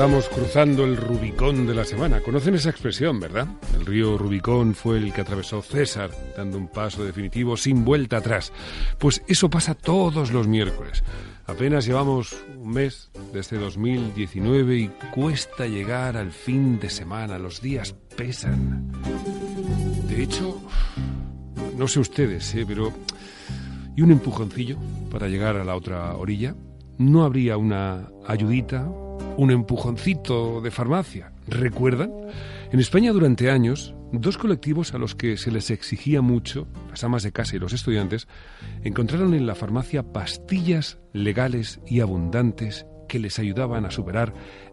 Estamos cruzando el Rubicón de la semana. Conocen esa expresión, ¿verdad? El río Rubicón fue el que atravesó César, dando un paso definitivo sin vuelta atrás. Pues eso pasa todos los miércoles. Apenas llevamos un mes desde 2019 y cuesta llegar al fin de semana. Los días pesan. De hecho, no sé ustedes, ¿eh? pero... ¿Y un empujoncillo para llegar a la otra orilla? ¿No habría una ayudita, un empujoncito de farmacia. ¿Recuerdan? En España durante años, dos colectivos a los que se les exigía mucho, las amas de casa y los estudiantes, encontraron en la farmacia pastillas legales y abundantes que les ayudaban a superar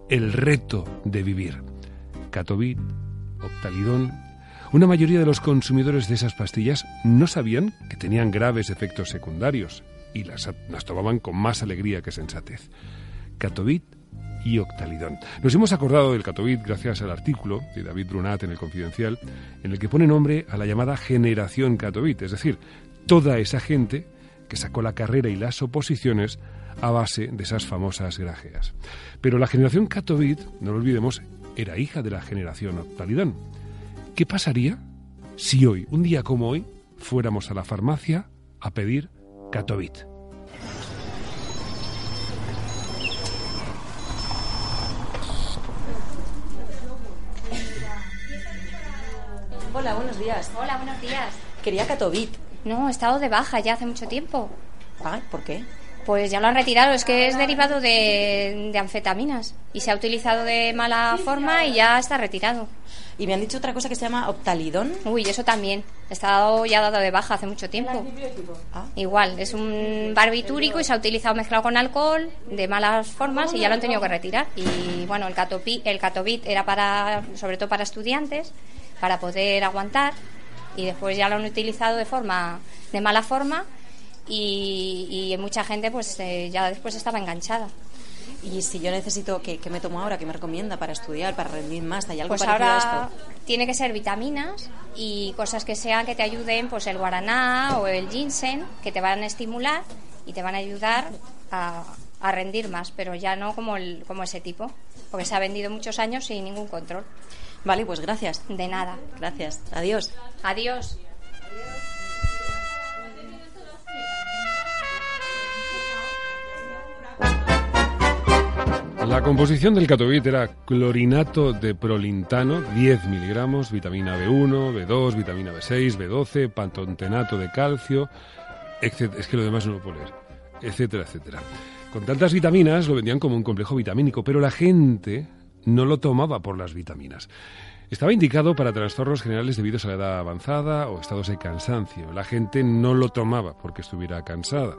el reto de vivir. Catovit, Optalidón. Una mayoría de los consumidores de esas pastillas no sabían que tenían graves efectos secundarios y las, las tomaban con más alegría que sensatez. Catovit y Octalidón. Nos hemos acordado del Catovit gracias al artículo de David Brunat en el Confidencial, en el que pone nombre a la llamada generación Catovit, es decir, toda esa gente que sacó la carrera y las oposiciones a base de esas famosas grajeas. Pero la generación Catovit, no lo olvidemos, era hija de la generación Octalidón. ¿Qué pasaría si hoy, un día como hoy, fuéramos a la farmacia a pedir Catovit? Buenos días. Hola, buenos días. Quería Catovit. No, he estado de baja ya hace mucho tiempo. ¿por qué? Pues ya lo han retirado, es que es derivado de, de anfetaminas y se ha utilizado de mala forma y ya está retirado. Y me han dicho otra cosa que se llama Optalidón. Uy, eso también. He estado ya dado de baja hace mucho tiempo. Ah. Igual, es un barbitúrico y se ha utilizado mezclado con alcohol de malas formas y ya lo han tenido que retirar. Y bueno, el, catopi, el Catovit era para, sobre todo para estudiantes, para poder aguantar y después ya lo han utilizado de forma, de mala forma y, y mucha gente pues eh, ya después estaba enganchada. Y si yo necesito, ¿qué, qué me tomo ahora? ¿Qué me recomienda para estudiar, para rendir más? ¿Hay algo Pues ahora esto? tiene que ser vitaminas y cosas que sean que te ayuden, pues el guaraná o el ginseng, que te van a estimular y te van a ayudar a, a rendir más, pero ya no como, el, como ese tipo, porque se ha vendido muchos años sin ningún control. Vale, pues gracias. De nada. Gracias. Adiós. Adiós. La composición del Catovit era clorinato de prolintano, 10 miligramos, vitamina B1, B2, vitamina B6, B12, pantontenato de calcio, etc. Es que lo demás no lo puedo leer, etcétera, etcétera. Con tantas vitaminas lo vendían como un complejo vitamínico, pero la gente no lo tomaba por las vitaminas. Estaba indicado para trastornos generales debidos a la edad avanzada o estados de cansancio. La gente no lo tomaba porque estuviera cansada.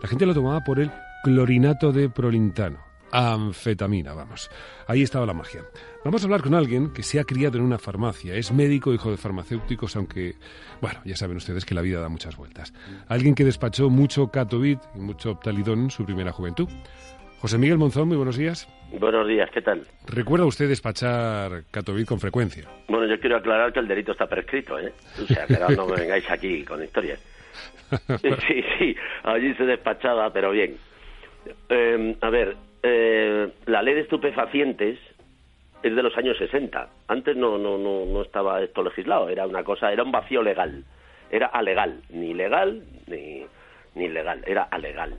La gente lo tomaba por el clorinato de prolintano. Anfetamina, vamos. Ahí estaba la magia. Vamos a hablar con alguien que se ha criado en una farmacia. Es médico, hijo de farmacéuticos, aunque, bueno, ya saben ustedes que la vida da muchas vueltas. Alguien que despachó mucho Catovit y mucho Optalidón en su primera juventud. José Miguel Monzón, muy buenos días. Buenos días, ¿qué tal? ¿Recuerda usted despachar Catovit con frecuencia? Bueno, yo quiero aclarar que el delito está prescrito, ¿eh? O sea, que ahora no me vengáis aquí con historias. Sí, sí, allí se despachaba, pero bien. Eh, a ver, eh, la ley de estupefacientes es de los años 60. Antes no, no, no, no estaba esto legislado, era una cosa, era un vacío legal. Era alegal, ni legal ni, ni legal, era alegal.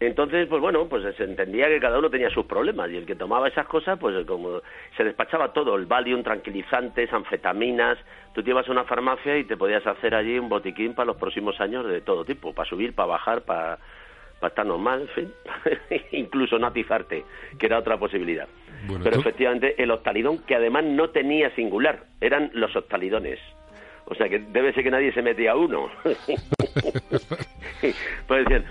Entonces, pues bueno, pues se entendía que cada uno tenía sus problemas y el que tomaba esas cosas, pues como se despachaba todo, el Valium, tranquilizantes, anfetaminas, tú te ibas a una farmacia y te podías hacer allí un botiquín para los próximos años de todo tipo, para subir, para bajar, para, para estar normal, en fin, incluso no atizarte, que era otra posibilidad. Bueno, Pero tú- efectivamente el octalidón, que además no tenía singular, eran los octalidones. O sea que debe ser que nadie se metía uno. pues en-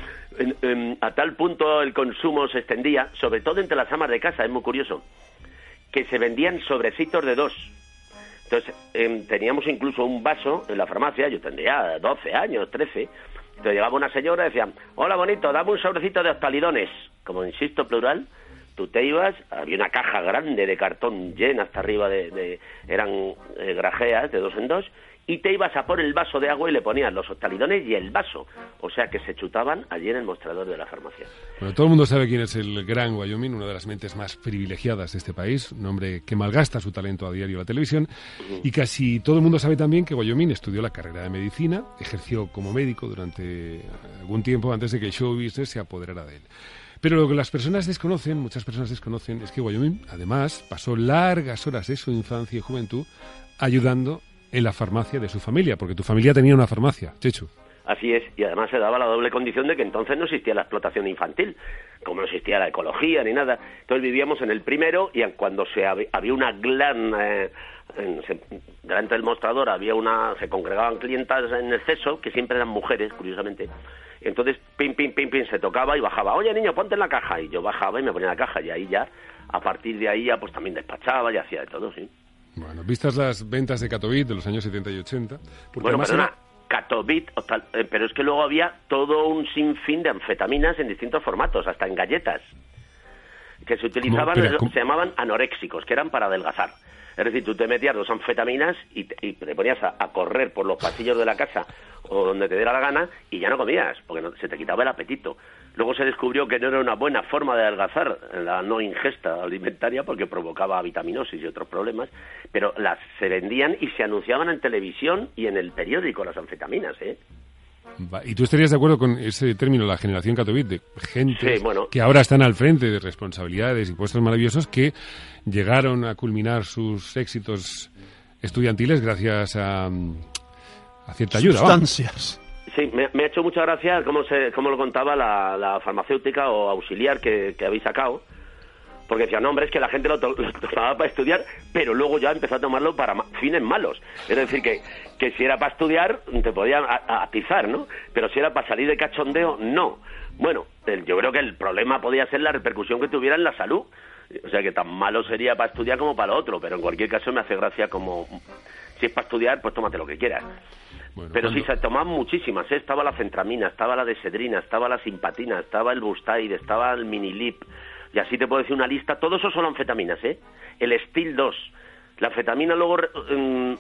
a tal punto el consumo se extendía, sobre todo entre las amas de casa, es muy curioso. que se vendían sobrecitos de dos. Entonces, em, teníamos incluso un vaso en la farmacia, yo tendría 12 años, 13. Entonces llegaba una señora y decía, hola bonito, dame un sobrecito de octalidones. Como insisto, plural, tú te ibas, había una caja grande de cartón llena hasta arriba de, eran eh, grajeas de dos en dos, y te ibas a por el vaso de agua y le ponías los octalidones y el vaso. O sea que se chutaban allí en el mostrador de la farmacia. Bueno, todo el mundo sabe quién es el gran Wyoming, una de las mentes más privilegiadas de este país, un hombre que malgasta su talento a diario la televisión. Y casi todo el mundo sabe también que Wyoming estudió la carrera de medicina, ejerció como médico durante algún tiempo antes de que el show business se apoderara de él. Pero lo que las personas desconocen, muchas personas desconocen, es que Wyoming, además, pasó largas horas de su infancia y juventud ayudando en la farmacia de su familia, porque tu familia tenía una farmacia, Chechu. Así es, y además se daba la doble condición de que entonces no existía la explotación infantil, como no existía la ecología ni nada. Entonces vivíamos en el primero y cuando se había una gran... Eh, delante del mostrador había una... se congregaban clientas en exceso, que siempre eran mujeres, curiosamente. Entonces, pim, pim, pim, pim, se tocaba y bajaba. Oye, niño, ponte en la caja. Y yo bajaba y me ponía en la caja. Y ahí ya, a partir de ahí ya, pues también despachaba y hacía de todo, sí. Bueno, vistas las ventas de Catovit de los años 70 y 80. Bueno, perdona, Catovit, eh, pero es que luego había todo un sinfín de anfetaminas en distintos formatos, hasta en galletas, que se utilizaban, se llamaban anoréxicos, que eran para adelgazar. Es decir, tú te metías dos anfetaminas y te, ponías a, correr por los pasillos de la casa o donde te diera la gana y ya no comías, porque se te quitaba el apetito. Luego se descubrió que no era una buena forma de adelgazar la no ingesta alimentaria porque provocaba vitaminosis y otros problemas, pero las se vendían y se anunciaban en televisión y en el periódico las anfetaminas, ¿eh? ¿Y tú estarías de acuerdo con ese término, la generación Catovit, de gente que ahora están al frente de responsabilidades y puestos maravillosos que llegaron a culminar sus éxitos estudiantiles gracias a, a cierta ayuda? Sustancias. Sí, me, ha hecho mucha gracia cómo, se, cómo lo contaba la, farmacéutica o auxiliar que, que habéis sacado porque decía, no, hombre, es que la gente lo, tomaba para estudiar, pero luego ya empezó a tomarlo para fines malos. Es decir, que, que si era para estudiar, te podían atizar, ¿no? Pero si era para salir de cachondeo, no. Bueno, yo creo que el problema podía ser la repercusión que tuviera en la salud. O sea, que tan malo sería para estudiar como para lo otro, pero en cualquier caso me hace gracia como... Si es para estudiar, pues tómate lo que quieras. pero si se tomaban muchísimas, ¿eh? estaba la centramina, estaba la desedrina, estaba la simpatina, estaba el bustaid, estaba el minilip, y así te puedo decir una lista, todo eso son anfetaminas, ¿eh? El Stil 2. La anfetamina luego, mm,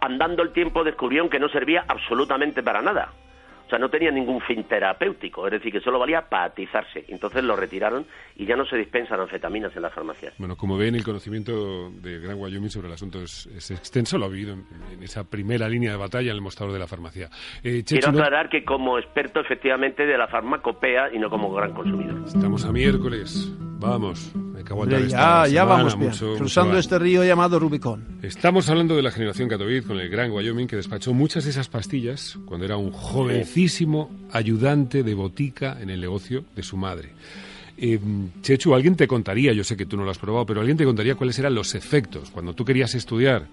andando el tiempo, descubrieron que no servía absolutamente para nada. O sea, no tenía ningún fin terapéutico, es decir, que solo valía para atizarse. Entonces lo retiraron y ya no se dispensan anfetaminas en las farmacias. Bueno, como ven, el conocimiento de Gran Wyoming sobre el asunto es, extenso, lo ha vivido en, esa primera línea de batalla en el mostrador de la farmacia. Eh, Quiero aclarar que como experto, efectivamente, de la farmacopea y no como gran consumidor. Estamos a miércoles. Vamos, hay que aguantar ya, ya vamos bien, cruzando este río llamado Rubicón. Estamos hablando de la generación Catovid con el gran Wyoming que despachó muchas de esas pastillas cuando era un jovencísimo ayudante de botica en el negocio de su madre. Eh, Chechu, alguien te contaría, yo sé que tú no lo has probado, pero alguien te contaría cuáles eran los efectos cuando tú querías estudiar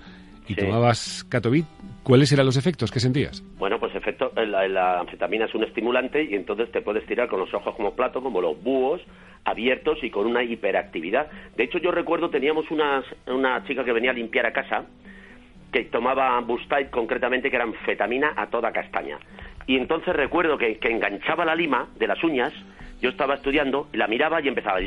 y tomabas Catovit, ¿cuáles eran los efectos que sentías? Bueno, pues efecto, eh, la, anfetamina es un estimulante y entonces te puedes tirar con los ojos como plato, como los búhos, abiertos y con una hiperactividad. De hecho, yo recuerdo, teníamos una chica que venía a limpiar a casa, que tomaba Bustaid concretamente, que era anfetamina a toda castaña. Y entonces recuerdo que, que enganchaba la lima de las uñas, yo estaba estudiando, la miraba y empezaba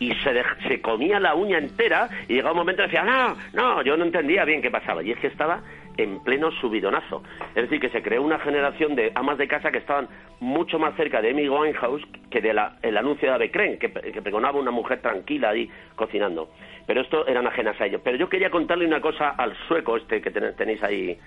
y se, se comía la uña entera y llegaba un momento y decía, no, no, yo no entendía bien qué pasaba. Y es que estaba en pleno subidonazo. Es decir, que se creó una generación de amas de casa que estaban mucho más cerca de Amy Winehouse que de la, el anuncio de Ave Cren, que, que pregonaba una mujer tranquila ahí cocinando. Pero esto eran ajenas a ellos. Pero yo quería contarle una cosa al sueco este que tenéis ahí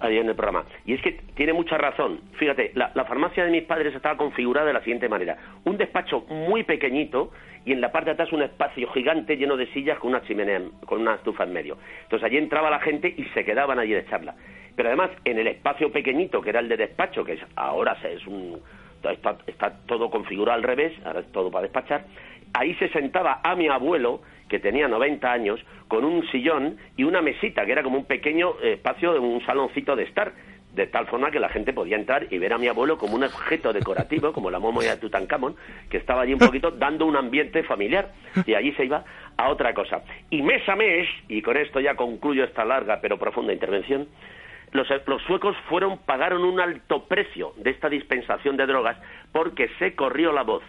ahí en el programa. Y es que tiene mucha razón. Fíjate, la, farmacia de mis padres estaba configurada de la siguiente manera. Un despacho muy pequeñito y en la parte de atrás un espacio gigante lleno de sillas con una chimenea, con una estufa en medio. Entonces allí entraba la gente y se quedaban allí de charla. Pero además, en el espacio pequeñito, que era el de despacho, que es, ahora es un... Está, está todo configurado al revés, ahora es todo para despachar, ahí se sentaba a mi abuelo que tenía 90 años, con un sillón y una mesita, que era como un pequeño espacio de un saloncito de estar, de tal forma que la gente podía entrar y ver a mi abuelo como un objeto decorativo, como la momia de Tutankamón, que estaba allí un poquito dando un ambiente familiar. Y allí se iba a otra cosa. Y mes a mes, y con esto ya concluyo esta larga pero profunda intervención, los, los, suecos fueron pagaron un alto precio de esta dispensación de drogas porque se corrió la voz.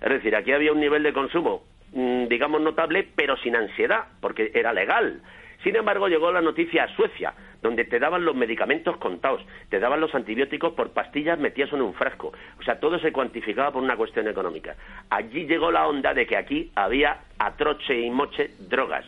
Es decir, aquí había un nivel de consumo, mm, digamos, notable, pero sin ansiedad, porque era legal. Sin embargo, llegó la noticia a Suecia, donde te daban los medicamentos contados, te daban los antibióticos por pastillas metidas en un frasco. O sea, todo se cuantificaba por una cuestión económica. Allí llegó la onda de que aquí había a troche y moche drogas.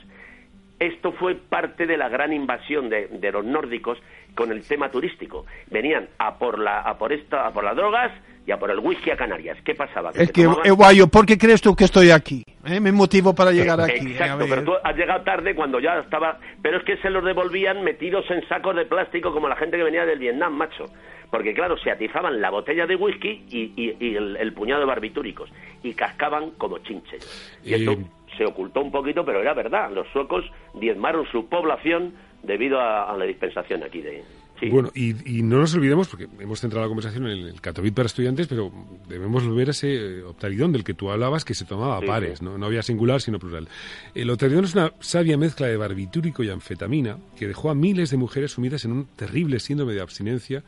Esto fue parte de la gran invasión de, de los nórdicos con el tema turístico. Venían a por la a por esta a por las drogas y a por el whisky a Canarias. ¿Qué pasaba? es que, Guayo, ¿por qué crees tú que estoy aquí? ¿Eh? Me motivo para llegar aquí. Exacto, pero tú has llegado tarde cuando ya estaba... Pero es que se los devolvían metidos en sacos de plástico como la gente que venía del Vietnam, macho. Porque claro, se atizaban la botella de whisky y, el, puñado de barbitúricos. Y cascaban como chinches. Y esto se ocultó un poquito, pero era verdad. Los suecos diezmaron su población debido a, la dispensación aquí de... Bueno, y, no nos olvidemos, porque hemos centrado la conversación en el Catovit para estudiantes, pero debemos volver a ese eh, optaridón del que tú hablabas, que se tomaba a pares, ¿no? no había singular, sino plural. El optaridón es una sabia mezcla de barbitúrico y anfetamina que dejó a miles de mujeres sumidas en un terrible síndrome de abstinencia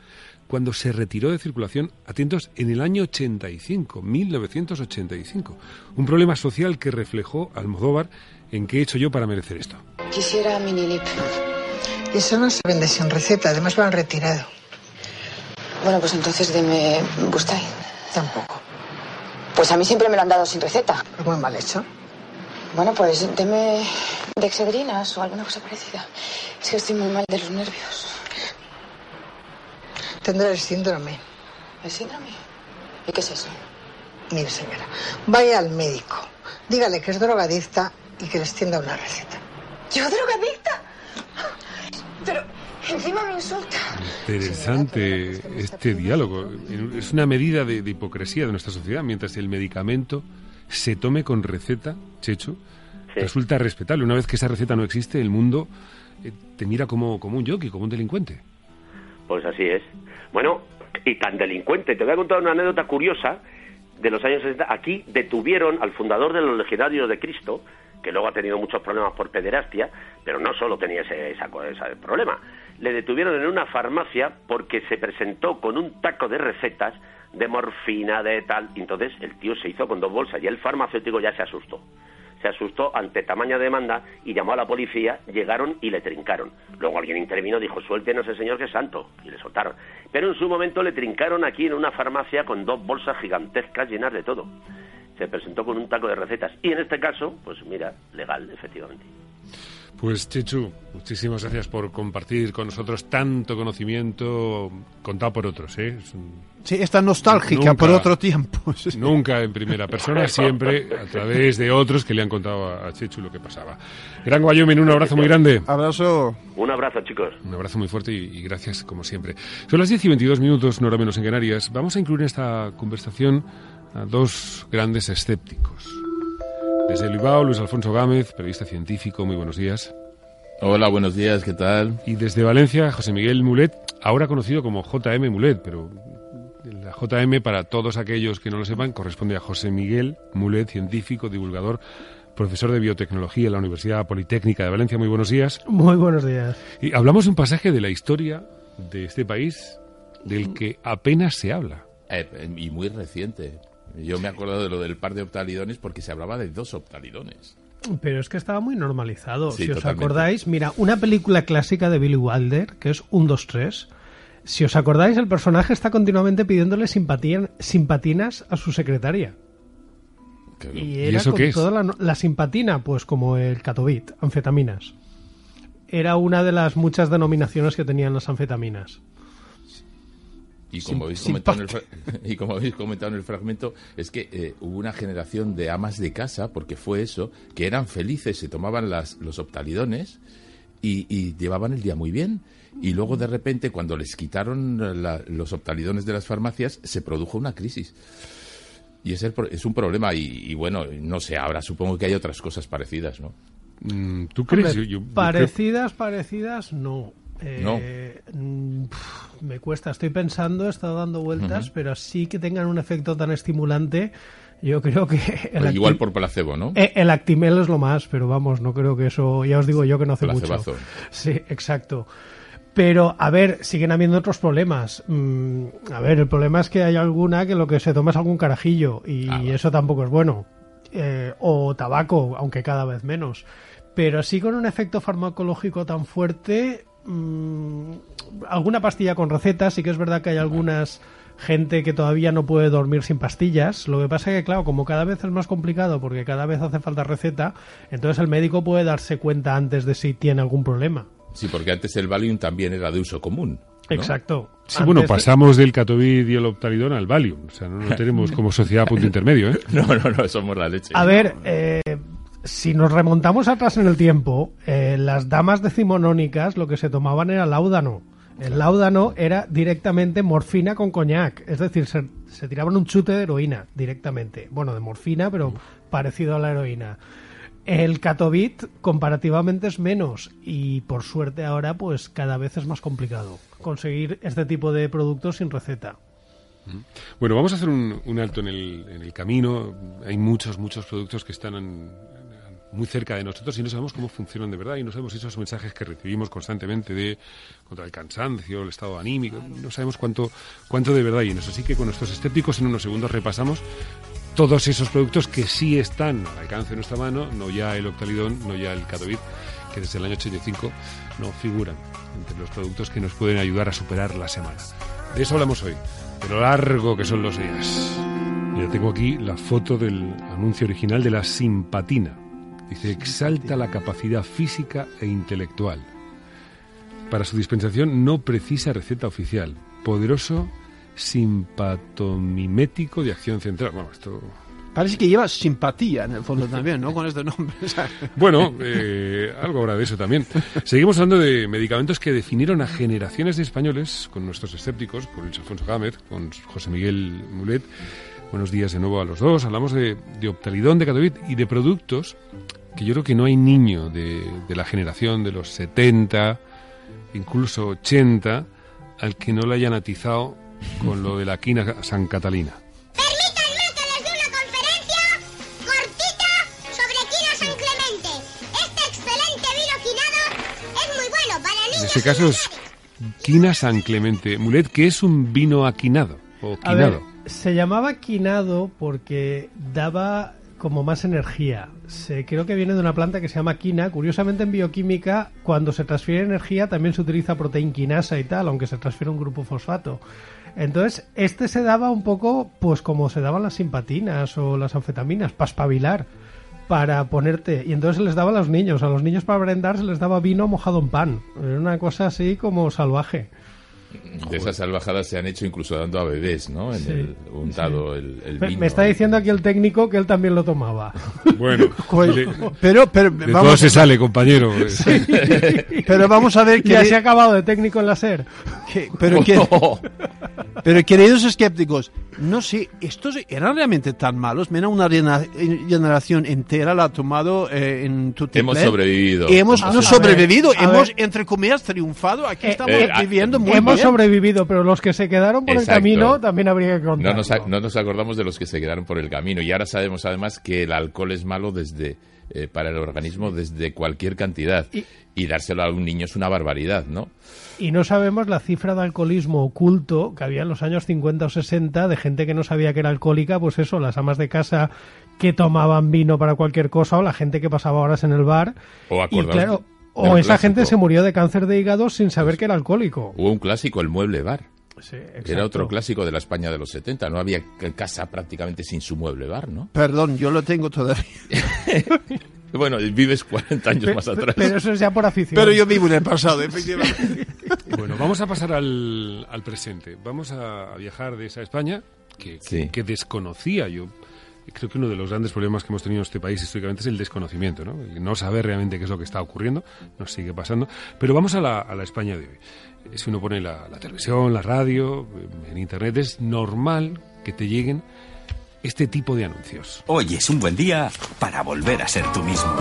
cuando se retiró de circulación, atentos, en el año 85, 1985. Un problema social que reflejó Almodóvar en qué he hecho yo para merecer esto. Quisiera minilip. Eso no se vende sin receta, además lo han retirado. Bueno, pues entonces deme Bustain. Tampoco. Pues a mí siempre me lo han dado sin receta. Pues muy mal hecho. Bueno, pues deme dexedrinas o alguna cosa parecida. Es que estoy muy mal de los nervios. Tendrá el síndrome. ¿El síndrome? ¿Y qué es eso? Mire, señora, vaya al médico. Dígale que es drogadicta y que les tienda una receta. ¿Yo drogadicta? Pero encima me insulta. Interesante este diálogo. Es una medida de, hipocresía de nuestra sociedad. Mientras el medicamento se tome con receta, Checho, resulta respetable. Una vez que esa receta no existe, el mundo eh, te mira como, como un yoki, como un delincuente. Pues así es. Bueno, y tan delincuente. Te voy a contar una anécdota curiosa de los años 60. Aquí detuvieron al fundador de los Legionarios de Cristo, que luego ha tenido muchos problemas por pederastia, pero no solo tenía ese, problema. Le detuvieron en una farmacia porque se presentó con un taco de recetas de morfina, de tal. Entonces el tío se hizo con dos bolsas y el farmacéutico ya se asustó. Se asustó ante tamaña demanda y llamó a la policía, llegaron y le trincaron. Luego alguien intervino, dijo, suelten a ese señor que es santo, y le soltaron. Pero en su momento le trincaron aquí en una farmacia con dos bolsas gigantescas llenas de todo se presentó con un taco de recetas. Y en este caso, pues mira, legal, efectivamente. Pues Chechu, muchísimas gracias por compartir con nosotros tanto conocimiento contado por otros. ¿eh? Sí, esta nostálgica por otro tiempo. Nunca en primera persona, siempre a través de otros que le han contado a Chechu lo que pasaba. Gran Wyoming, un abrazo muy grande. Abrazo. Un abrazo, chicos. Un abrazo muy fuerte y, y gracias como siempre. Son las 10 y 22 minutos, no hora menos en Canarias. Vamos a incluir en esta conversación a dos grandes escépticos. Desde Bilbao, Luis Alfonso Gámez, periodista científico, muy buenos días. Hola, buenos días, ¿qué tal? Y desde Valencia, José Miguel Mulet, ahora conocido como JM Mulet, pero la JM, para todos aquellos que no lo sepan, corresponde a José Miguel Mulet, científico, divulgador, profesor de biotecnología en la Universidad Politécnica de Valencia. Muy buenos días. Muy buenos días. Y hablamos de un pasaje de la historia de este país del que apenas se habla. Eh, y muy reciente. Yo me acuerdo de lo del par de optalidones porque se hablaba de dos optalidones. Pero es que estaba muy normalizado. si os acordáis, mira, una película clásica de Billy Wilder, que es 1, 2, 3. Si os acordáis, el personaje está continuamente pidiéndole simpatinas a su secretaria. Y era eso con es? toda la, la, simpatina, pues como el catobit, anfetaminas. Era una de las muchas denominaciones que tenían las anfetaminas. Y como, habéis comentado en el, y como habéis comentado en el fragmento, es que eh, hubo una generación de amas de casa, porque fue eso, que eran felices, se tomaban las, los optalidones y, llevaban el día muy bien. Y luego de repente, cuando les quitaron los optalidones de las farmacias, se produjo una crisis. Y es, es un problema. Y, bueno, no sé, ahora supongo que hay otras cosas parecidas, ¿no? Mm, ¿Tú crees? parecidas, parecidas, no. no. Eh, mm, me cuesta. Estoy pensando, he estado dando vueltas, pero sí que tengan un efecto tan estimulante. Yo creo que... El igual por placebo, ¿no? Eh, el Actimel es lo más, pero vamos, no creo que eso... Ya os digo yo que no hace mucho. Sí, exacto. Pero, a ver, siguen habiendo otros problemas. Mm, a ver, el problema es que hay alguna que lo que se toma es algún carajillo y ah, eso tampoco es bueno. Eh, o tabaco, aunque cada vez menos. Pero sí con un efecto farmacológico tan fuerte, mm, alguna pastilla con receta, sí que es verdad que hay algunas gente que todavía no puede dormir sin pastillas. Lo que pasa es que, claro, como cada vez es más complicado porque cada vez hace falta receta, entonces el médico puede darse cuenta antes de si tiene algún problema. Sí, porque antes el Valium también era de uso común. Exacto. Sí, bueno, pasamos del Catovid y el Optalidón al Valium. O sea, no lo tenemos como sociedad a punto intermedio, ¿eh? No, no, no, somos la leche. A ver, eh, si nos remontamos atrás en el tiempo, eh, las damas decimonónicas lo que se tomaban era láudano. El láudano era directamente morfina con coñac, es decir, se, se, tiraban un chute de heroína directamente. Bueno, de morfina, pero parecido a la heroína. El Catovit comparativamente es menos y por suerte ahora pues cada vez es más complicado conseguir este tipo de productos sin receta. Bueno, vamos a hacer un, alto en el, en el, camino. Hay muchos, muchos productos que están muy cerca de nosotros y no sabemos cómo funcionan de verdad y no sabemos esos mensajes que recibimos constantemente de contra el cansancio, el estado anímico, no sabemos cuánto, cuánto de verdad hay en eso. Así que con nuestros escépticos en unos segundos repasamos todos esos productos que sí están al alcance de nuestra mano, no ya el Octalidón, no ya el Cadovit, que desde el año 85 no figuran entre los productos que nos pueden ayudar a superar la semana. De eso hablamos hoy, de lo largo que son los días. Ya tengo aquí la foto del anuncio original de la simpatina. Dice, exalta la capacidad física e intelectual. Para su dispensación no precisa receta oficial. Poderoso simpatomimético de acción central. Bueno, esto Parece que lleva simpatía en el fondo también, ¿no? Con este nombre. bueno, eh, algo habrá de eso también. Seguimos hablando de medicamentos que definieron a generaciones de españoles, con nuestros escépticos, con Luis Alfonso Gámez, con José Miguel Mulet. Buenos días de nuevo a los dos. Hablamos de, de Optalidón, de Catavit y de productos que yo creo que no hay niño de, de la generación de los 70, incluso 80, al que no le hayan atizado con lo de la quina San Catalina. Permítanme que les dé una conferencia cortita sobre quina San Clemente. Este excelente vino quinado es muy bueno para niños. En este caso es quina San Clemente. Mulet, ¿qué es un vino aquinado o quinado? se llamaba quinado porque daba como más energía. Se, creo que viene de una planta que se llama quina. Curiosamente, en bioquímica, cuando se transfiere energía, también se utiliza proteinquinasa y tal, aunque se transfiere un grupo fosfato. Entonces, este se daba un poco, pues como se daban las simpatinas o las anfetaminas, para espabilar, para ponerte. Y entonces se les daba a los niños. A los niños para brindar se les daba vino mojado en pan. Era una cosa así como salvaje de esas salvajadas se han hecho incluso dando a bebés, ¿no? En el untado el, vino. Me está diciendo aquí el técnico que él también lo tomaba. Bueno, pero, pero de todo se sale, compañero. pero vamos a ver que ya se ha acabado de técnico en la SER. pero, que, pero queridos escépticos, no sé, ¿estos eran realmente tan malos? Mira, una generación entera la ha tomado eh, en tu Hemos sobrevivido. hemos no sobrevivido, hemos, entre comillas, triunfado. Aquí eh, estamos eh, viviendo muy Hemos sobrevivido, pero los que se quedaron por el camino también habría que contar. No nos, acordamos de los que se quedaron por el camino. Y ahora sabemos además que el alcohol es malo desde para el organismo desde cualquier cantidad. y dárselo a un niño es una barbaridad, ¿no? Y no sabemos la cifra de alcoholismo oculto que había en los años 50 o 60 de gente que no sabía que era alcohólica, pues eso, las amas de casa que tomaban vino para cualquier cosa o la gente que pasaba horas en el bar. O y claro, o esa gente se murió de cáncer de hígado sin saber que era alcohólico. Hubo un clásico, el mueble bar. Sí, era otro clásico de la España de los 70. No había casa prácticamente sin su mueble bar, ¿no? Perdón, yo lo tengo todavía. Bueno, vives 40 años más atrás. Pero eso es ya por afición. Pero yo vivo en el pasado, efectivamente. bueno, vamos a pasar al, presente. Vamos a viajar de esa España que, que, desconocía yo. Creo que uno de los grandes problemas que hemos tenido en este país históricamente es el desconocimiento, ¿no? no saber realmente qué es lo que está ocurriendo, nos sigue pasando. Pero vamos a la, a la España de hoy. Si uno pone la, la televisión, la radio, en Internet, es normal que te lleguen este tipo de anuncios. Hoy es un buen día para volver a ser tú mismo.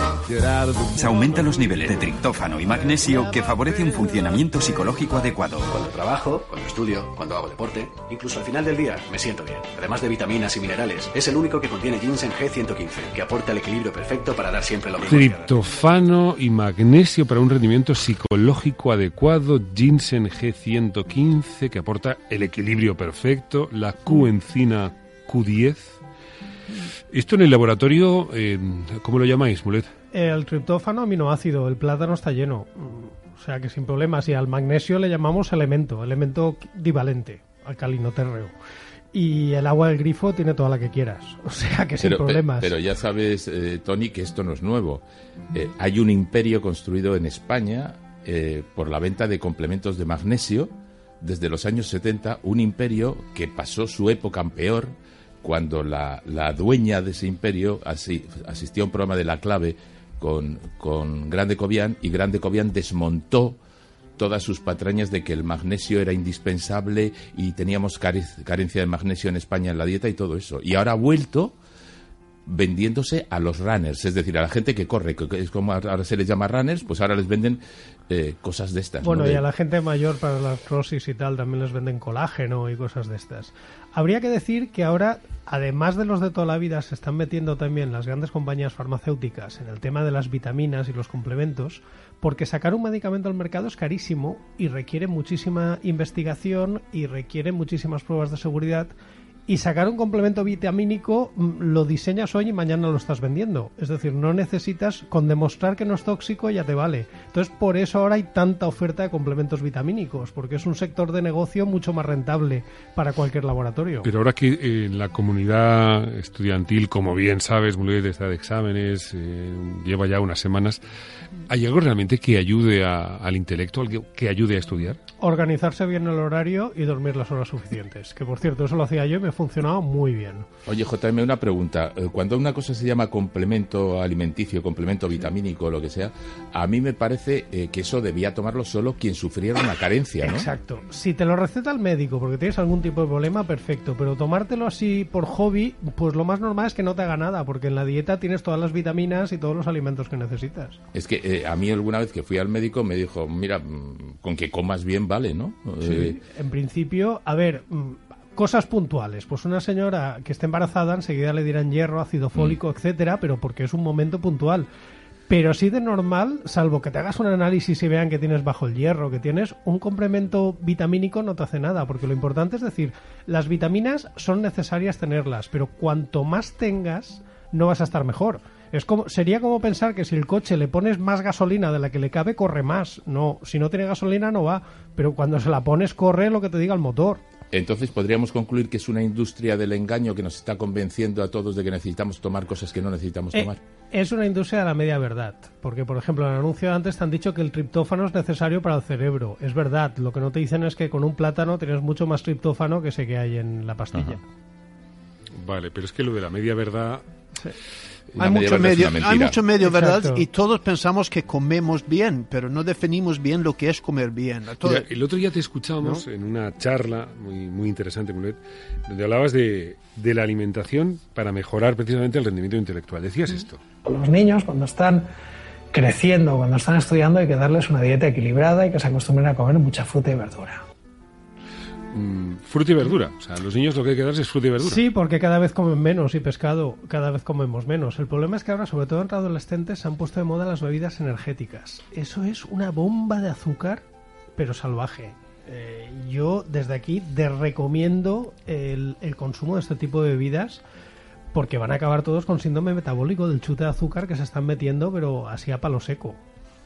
Se aumentan los niveles de triptófano y magnesio que favorece un funcionamiento psicológico adecuado. Cuando trabajo, cuando estudio, cuando hago deporte, incluso al final del día me siento bien. Además de vitaminas y minerales, es el único que contiene ginseng G115, que aporta el equilibrio perfecto para dar siempre lo mejor. Triptófano y magnesio para un rendimiento psicológico adecuado, ginseng G115 que aporta el equilibrio perfecto, la Q-encina Q10. Esto en el laboratorio, eh, ¿cómo lo llamáis, Mulet? El triptófano aminoácido, el plátano está lleno. O sea que sin problemas. Y al magnesio le llamamos elemento, elemento divalente, alcalino térreo. Y el agua del grifo tiene toda la que quieras. O sea que sin problemas. Pero ya sabes, eh, Tony, que esto no es nuevo. Eh, hay un imperio construido en España por la venta de complementos de magnesio desde los años 70, un imperio que pasó su época en peor cuando la, la dueña de ese imperio asistió a un programa de la clave con, con Grande Cobian y Grande Cobian desmontó todas sus patrañas de que el magnesio era indispensable y teníamos carencia de magnesio en España en la dieta y todo eso. Y ahora ha vuelto vendiéndose a los runners, es decir, a la gente que corre, que es como ahora se les llama runners, pues ahora les venden eh, cosas de estas. Bueno, y a la gente mayor para las crosis y tal también les venden colágeno y cosas de estas. Habría que decir que ahora, además de los de toda la vida, se están metiendo también las grandes compañías farmacéuticas en el tema de las vitaminas y los complementos, porque sacar un medicamento al mercado es carísimo y requiere muchísima investigación y requiere muchísimas pruebas de seguridad y sacar un complemento vitamínico mm, lo diseñas hoy y mañana lo estás vendiendo. Es decir, no necesitas, con demostrar que no es tóxico ya te vale. Entonces, por eso ahora hay tanta oferta de complementos vitamínicos, porque es un sector de negocio mucho más rentable para cualquier laboratorio. Pero ahora que en la comunidad estudiantil, como bien sabes, muy está de exámenes, eh, lleva ya unas semanas, ¿hay algo realmente que ayude al intelecto, algo que ayude a estudiar? Organizarse bien el horario y dormir las horas suficientes. Que por cierto, eso lo hacía yo y me funcionado muy bien. Oye, JM, una pregunta. Eh, cuando una cosa se llama complemento alimenticio, complemento vitamínico, lo que sea, a mí me parece eh, que eso debía tomarlo solo quien sufriera una carencia, ¿no? Exacto. Si te lo receta el médico porque tienes algún tipo de problema, perfecto. Pero tomártelo así por hobby, pues lo más normal es que no te haga nada, porque en la dieta tienes todas las vitaminas y todos los alimentos que necesitas. Es que eh, a mí alguna vez que fui al médico me dijo, mira, mm, con que comas bien vale, ¿no? Sí, en principio, a ver, mm, cosas puntuales. Pues una señora que esté embarazada enseguida le dirán hierro, ácido mm. fólico, etcétera, pero porque es un momento puntual. Pero sí de normal, salvo que te hagas un análisis y vean que tienes bajo el hierro, que tienes un complemento vitamínico, no te hace nada, porque lo importante es decir, las vitaminas son necesarias tenerlas, pero cuanto más tengas, no vas a estar mejor. Es como, sería como pensar que si el coche le pones más gasolina de la que le cabe, corre más. No, si no tiene gasolina no va, pero cuando se la pones, corre lo que te diga el motor. Entonces podríamos concluir que es una industria del engaño que nos está convenciendo a todos de que necesitamos tomar cosas que no necesitamos eh, tomar. es una industria de la media verdad, porque por ejemplo en el anuncio de antes te han dicho que el triptófano es necesario para el cerebro. Es verdad, lo que no te dicen es que con un plátano tienes mucho más triptófano que ese que hay en la pastilla. Vale, pero es que lo de la media verdad... Hay mucho, medio, hay mucho medio, ¿verdad? Y todos pensamos que comemos bien, pero no definimos bien lo que es comer bien. el otro día te escuchamos en una charla muy, muy interesante, donde hablabas de, de, la alimentación para mejorar precisamente el rendimiento intelectual. Decías esto. Los niños, cuando están creciendo, cuando están estudiando, hay que darles una dieta equilibrada y que se acostumbren a comer mucha fruta y verdura. Mm, fruta y verdura. O sea, los niños lo que hay que darles es fruta y verdura. Sí, porque cada vez comen menos y pescado cada vez comemos menos. El problema es que ahora, sobre todo entre adolescentes, se han puesto de moda las bebidas energéticas. Eso es una bomba de azúcar, pero salvaje. Eh, yo desde aquí te recomiendo el, el consumo de este tipo de bebidas porque van a acabar todos con síndrome metabólico del chute de azúcar que se están metiendo, pero así a palo seco.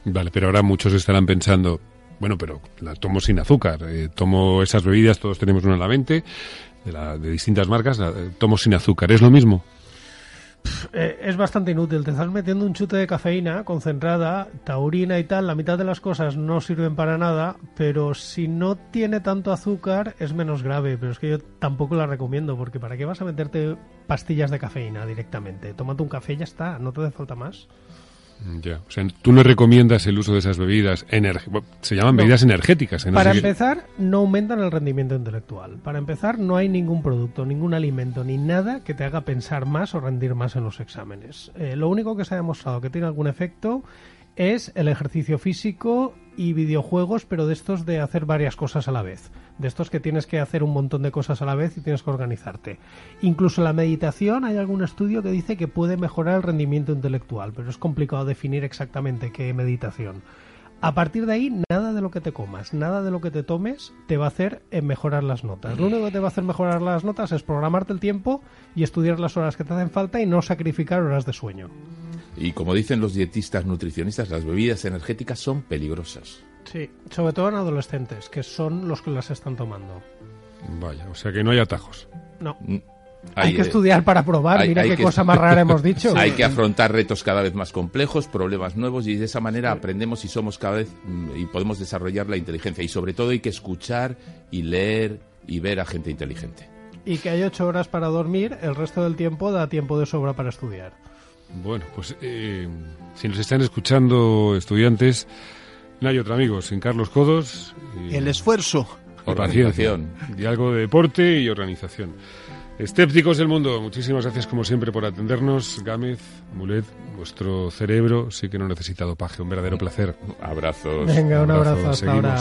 Vale, pero ahora muchos estarán pensando, bueno, pero la tomo sin azúcar. Eh, tomo esas bebidas, todos tenemos una en la mente, de, distintas marcas, eh, tomo sin azúcar. ¿Es lo mismo? Eh, es bastante inútil. Te estás metiendo un chute de cafeína concentrada, taurina y tal. La mitad de las cosas no sirven para nada, pero si no tiene tanto azúcar es menos grave. Pero es que yo tampoco la recomiendo, porque ¿para qué vas a meterte pastillas de cafeína directamente? Tómate un café y ya está, no te hace falta más. Ya, o sea, tú no recomiendas el uso de esas bebidas, se llaman bebidas energéticas. ¿eh? Para empezar, no aumentan el rendimiento intelectual. Para empezar, no hay ningún producto, ningún alimento, ni nada que te haga pensar más o rendir más en los exámenes. Eh, lo único que se ha demostrado que tiene algún efecto es el ejercicio físico y videojuegos, pero de estos de hacer varias cosas a la vez. De estos que tienes que hacer un montón de cosas a la vez y tienes que organizarte. Incluso la meditación, hay algún estudio que dice que puede mejorar el rendimiento intelectual, pero es complicado definir exactamente qué meditación. A partir de ahí, nada de lo que te comas, nada de lo que te tomes te va a hacer eh, mejorar las notas. Lo único que te va a hacer mejorar las notas es programarte el tiempo y estudiar las horas que te hacen falta y no sacrificar horas de sueño. Y como dicen los dietistas nutricionistas, las bebidas energéticas son peligrosas. Sí, sobre todo en adolescentes, que son los que las están tomando. Vaya, o sea que no hay atajos. No. Mm, hay, que estudiar para probar, mira qué cosa más rara hemos dicho. Hay que afrontar retos cada vez más complejos, problemas nuevos y de esa manera aprendemos y somos cada vez mm, y podemos desarrollar la inteligencia y sobre todo hay que escuchar y leer y ver a gente inteligente. Y que hay ocho horas para dormir, el resto del tiempo da tiempo de sobra para estudiar. Bueno, pues eh, si nos están escuchando estudiantes, no hay otro amigo, sin Carlos Codos. el esfuerzo. Organización. Y algo de deporte y organización. Escépticos del mundo, muchísimas gracias como siempre por atendernos. Gámez, Mulet, vuestro cerebro sí que no necesita dopaje, un verdadero placer. Abrazos. Venga, un abrazo, hasta ahora.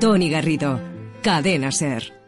Tony Garrido, Cadena Ser.